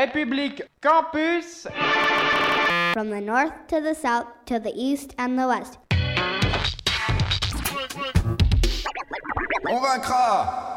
République Campus. From the north to the south to the east and the west. On vaincra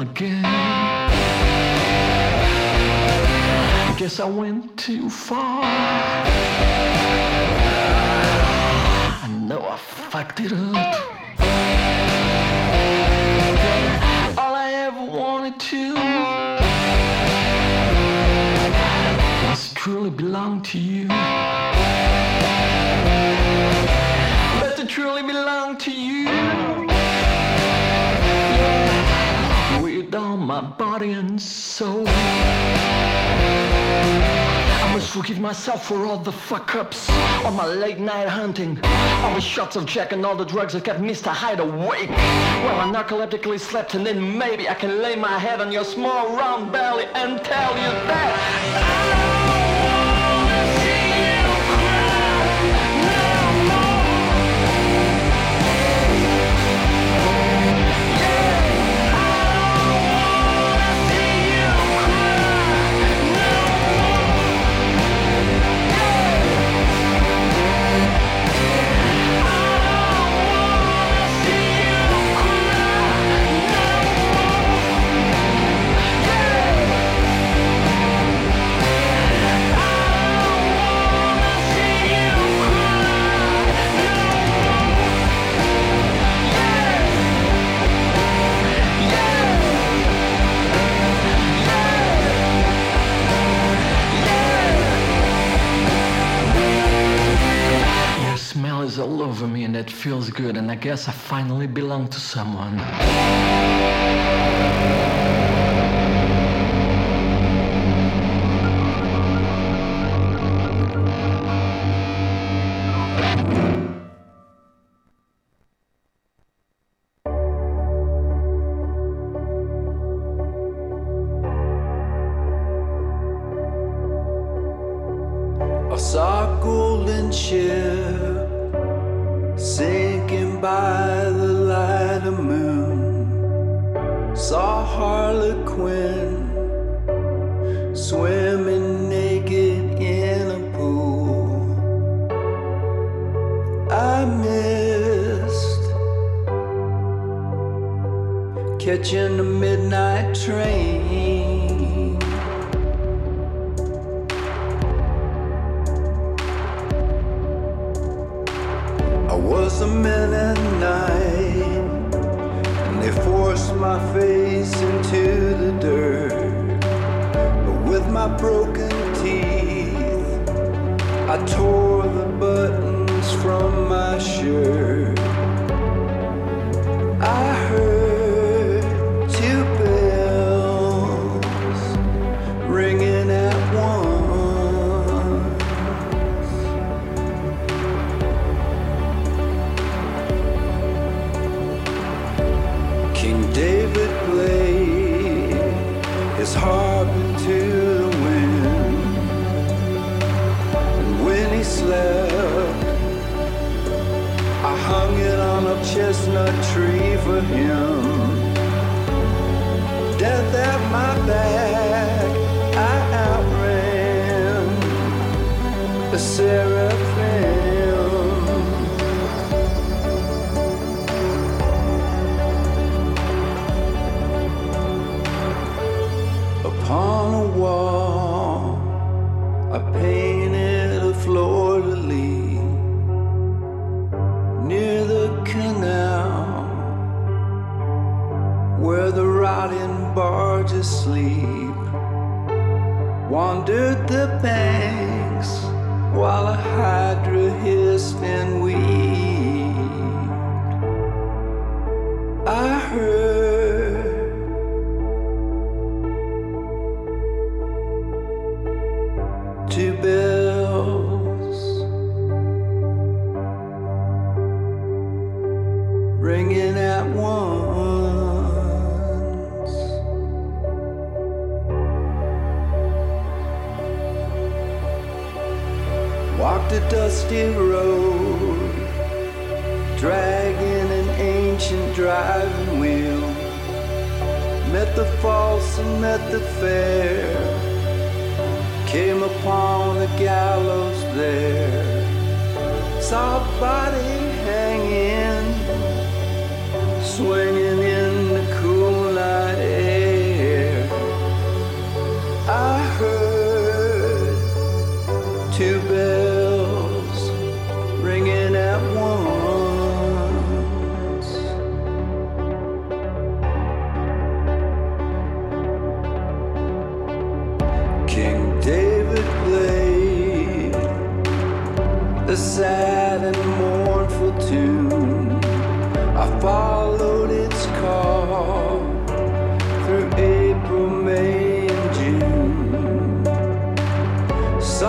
again. I guess I went too far. I know I fucked it up. All I ever wanted to was truly belong to you. My body and soul. I must forgive myself for all the fuck ups, all my late night hunting, all the shots of Jack and all the drugs that kept Mr. Hyde awake. Well, I narcoleptically slept, and then maybe I can lay my head on your small round belly and tell you that. Your is all over me and that feels good and I guess I finally belong to someone.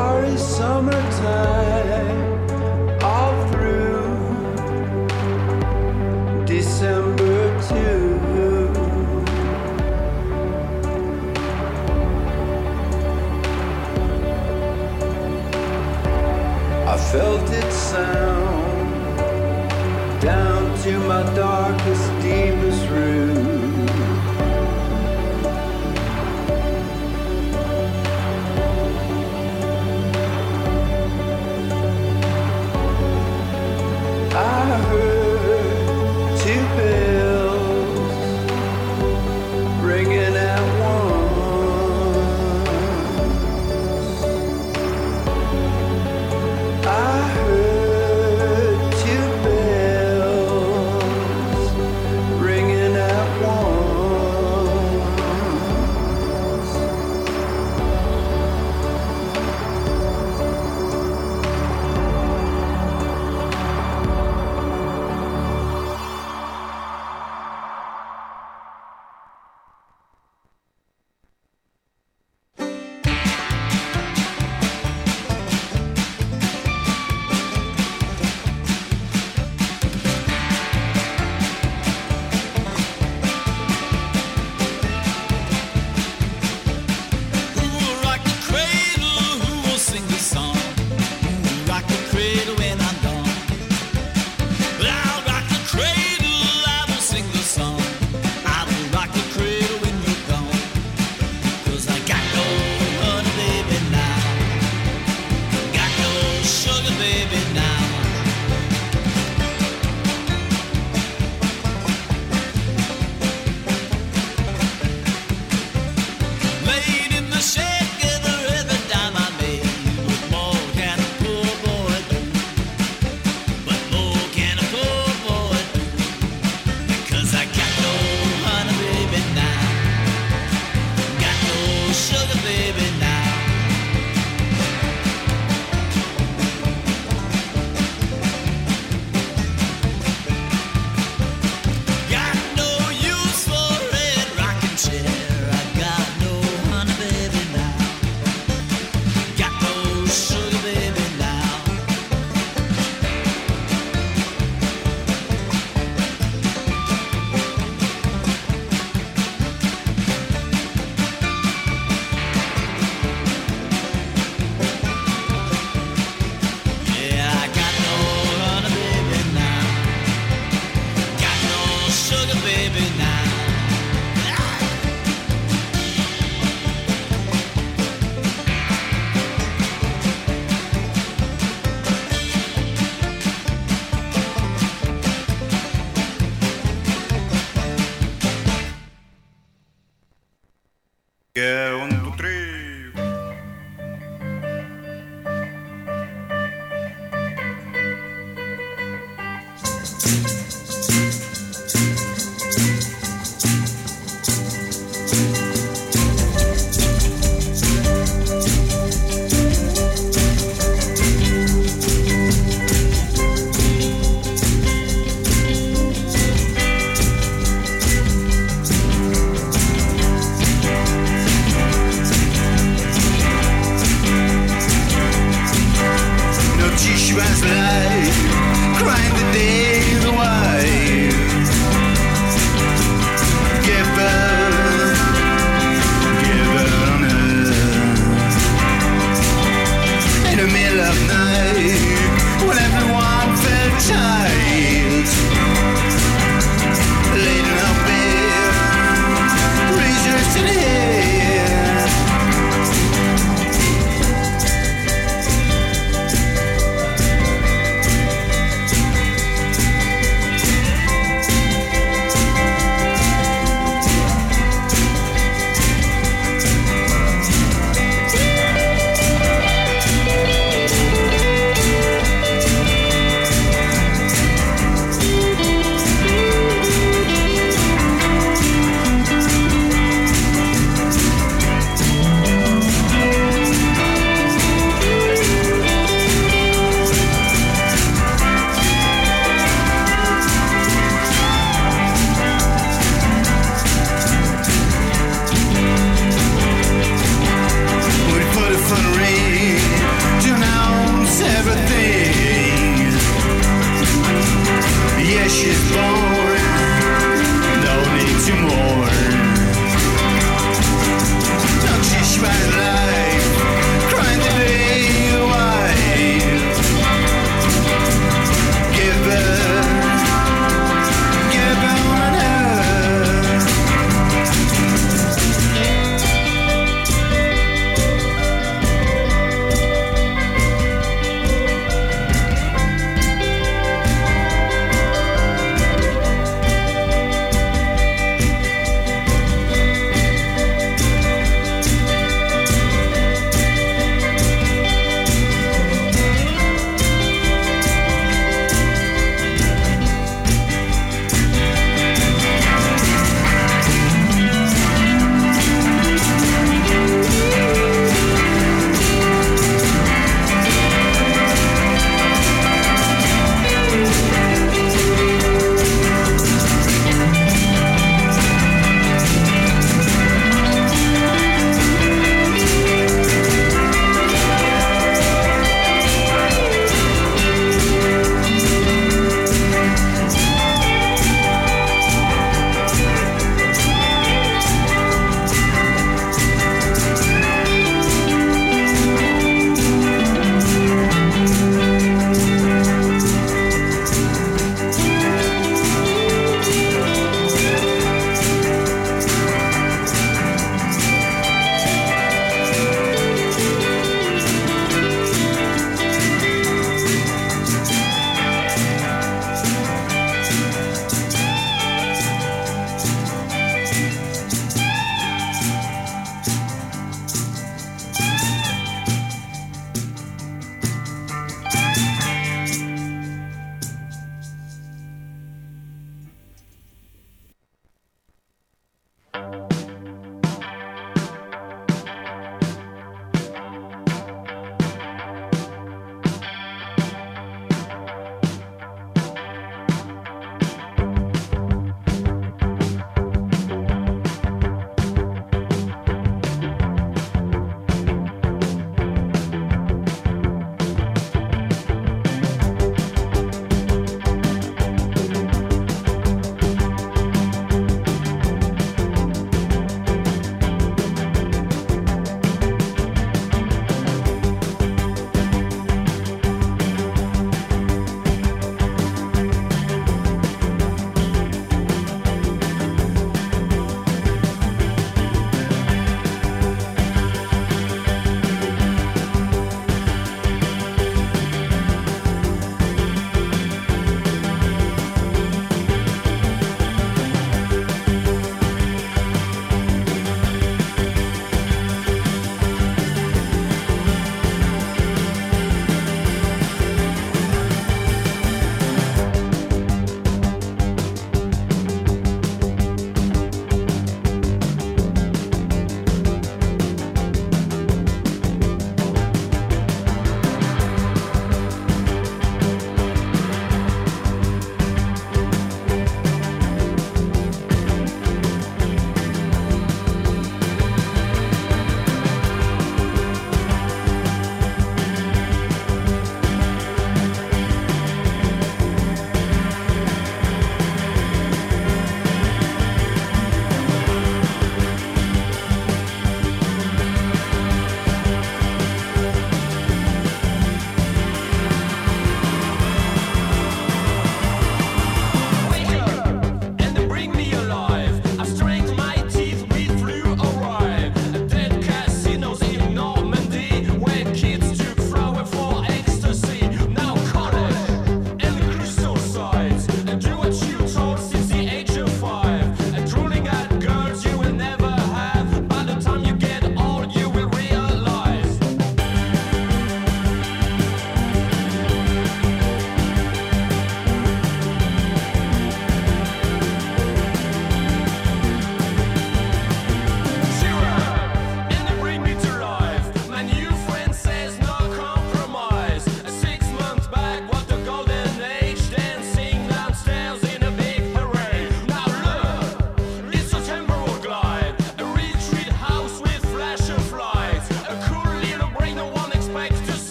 sorry summertime all through December too. I felt it. man's life.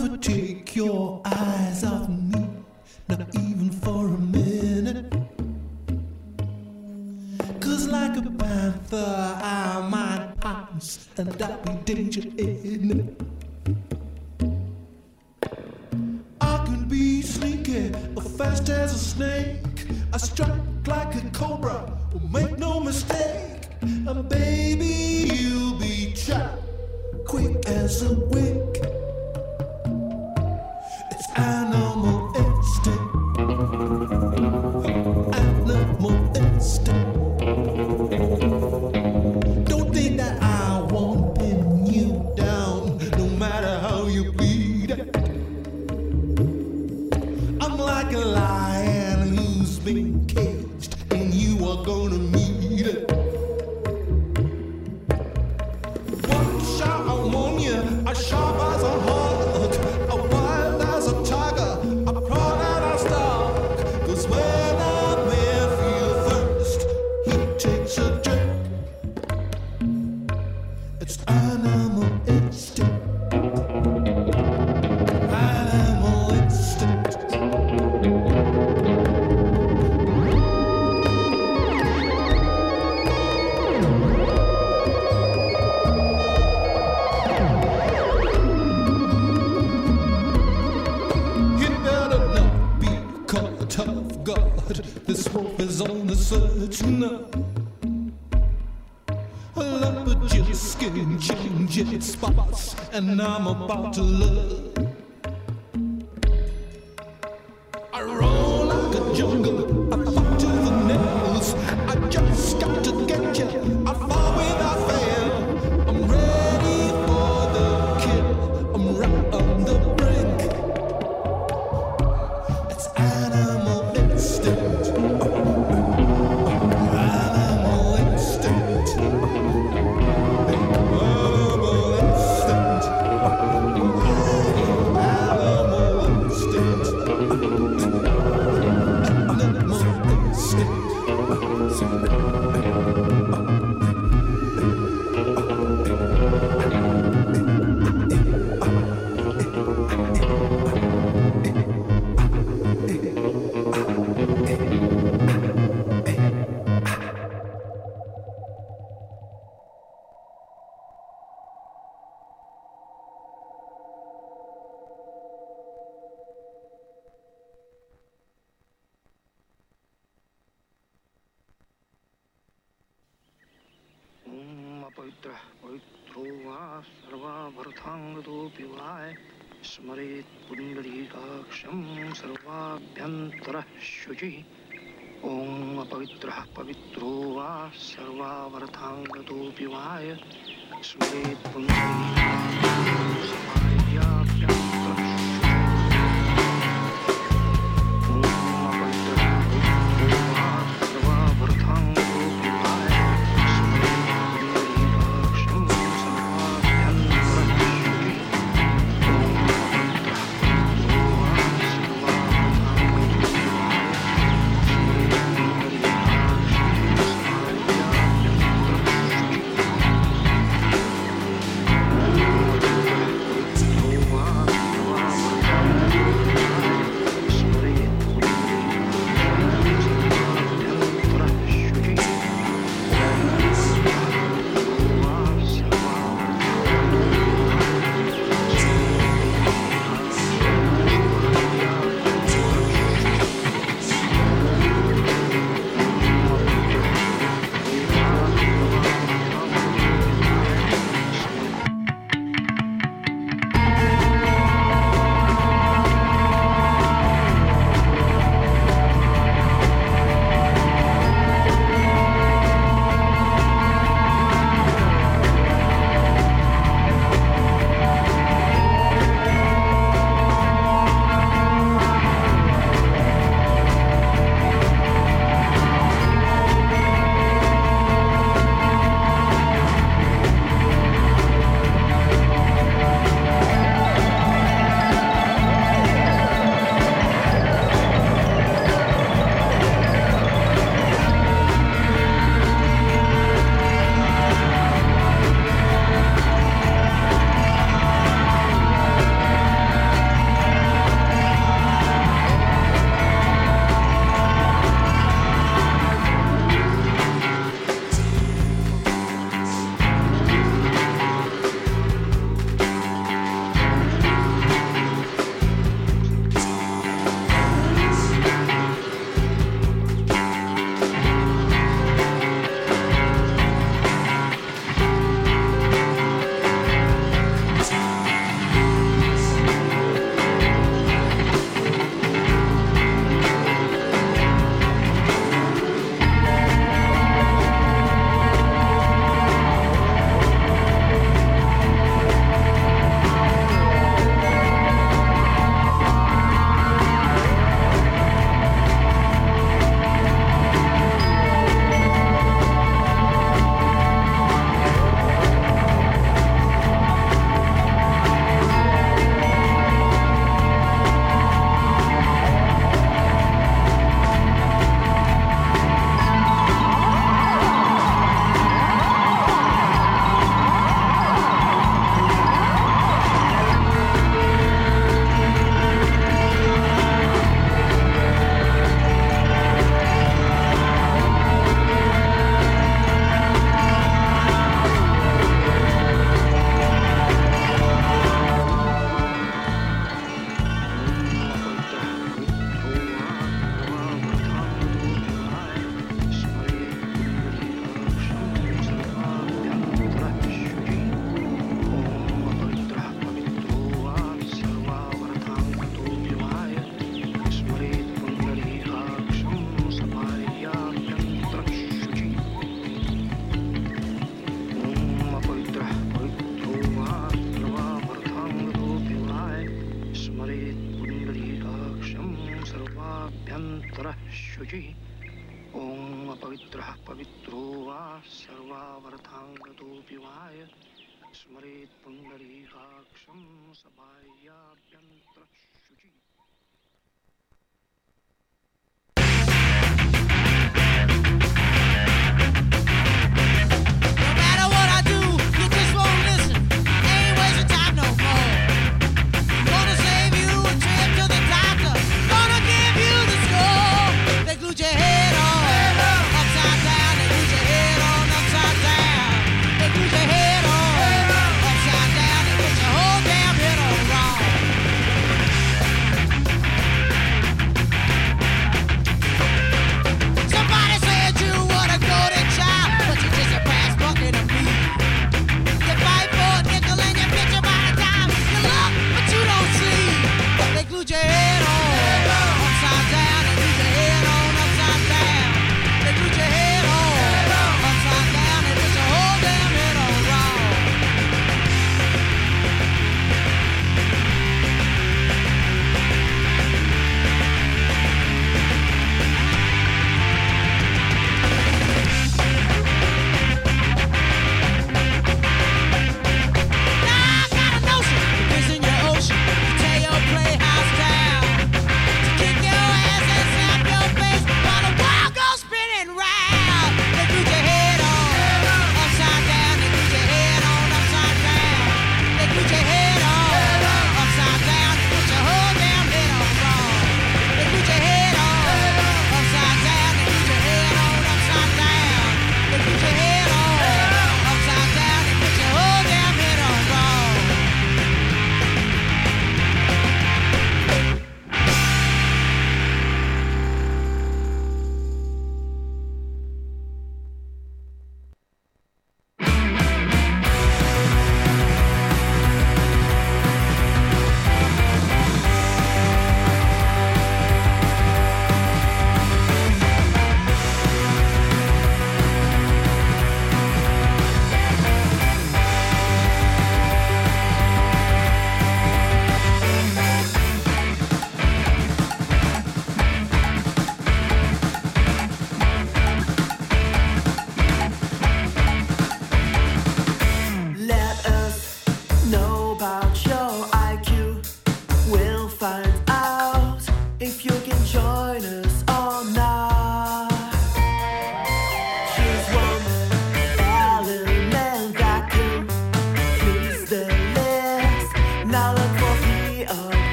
Don't take your eyes off me, saçına Leopard just skin, ginger spots And I'm about to love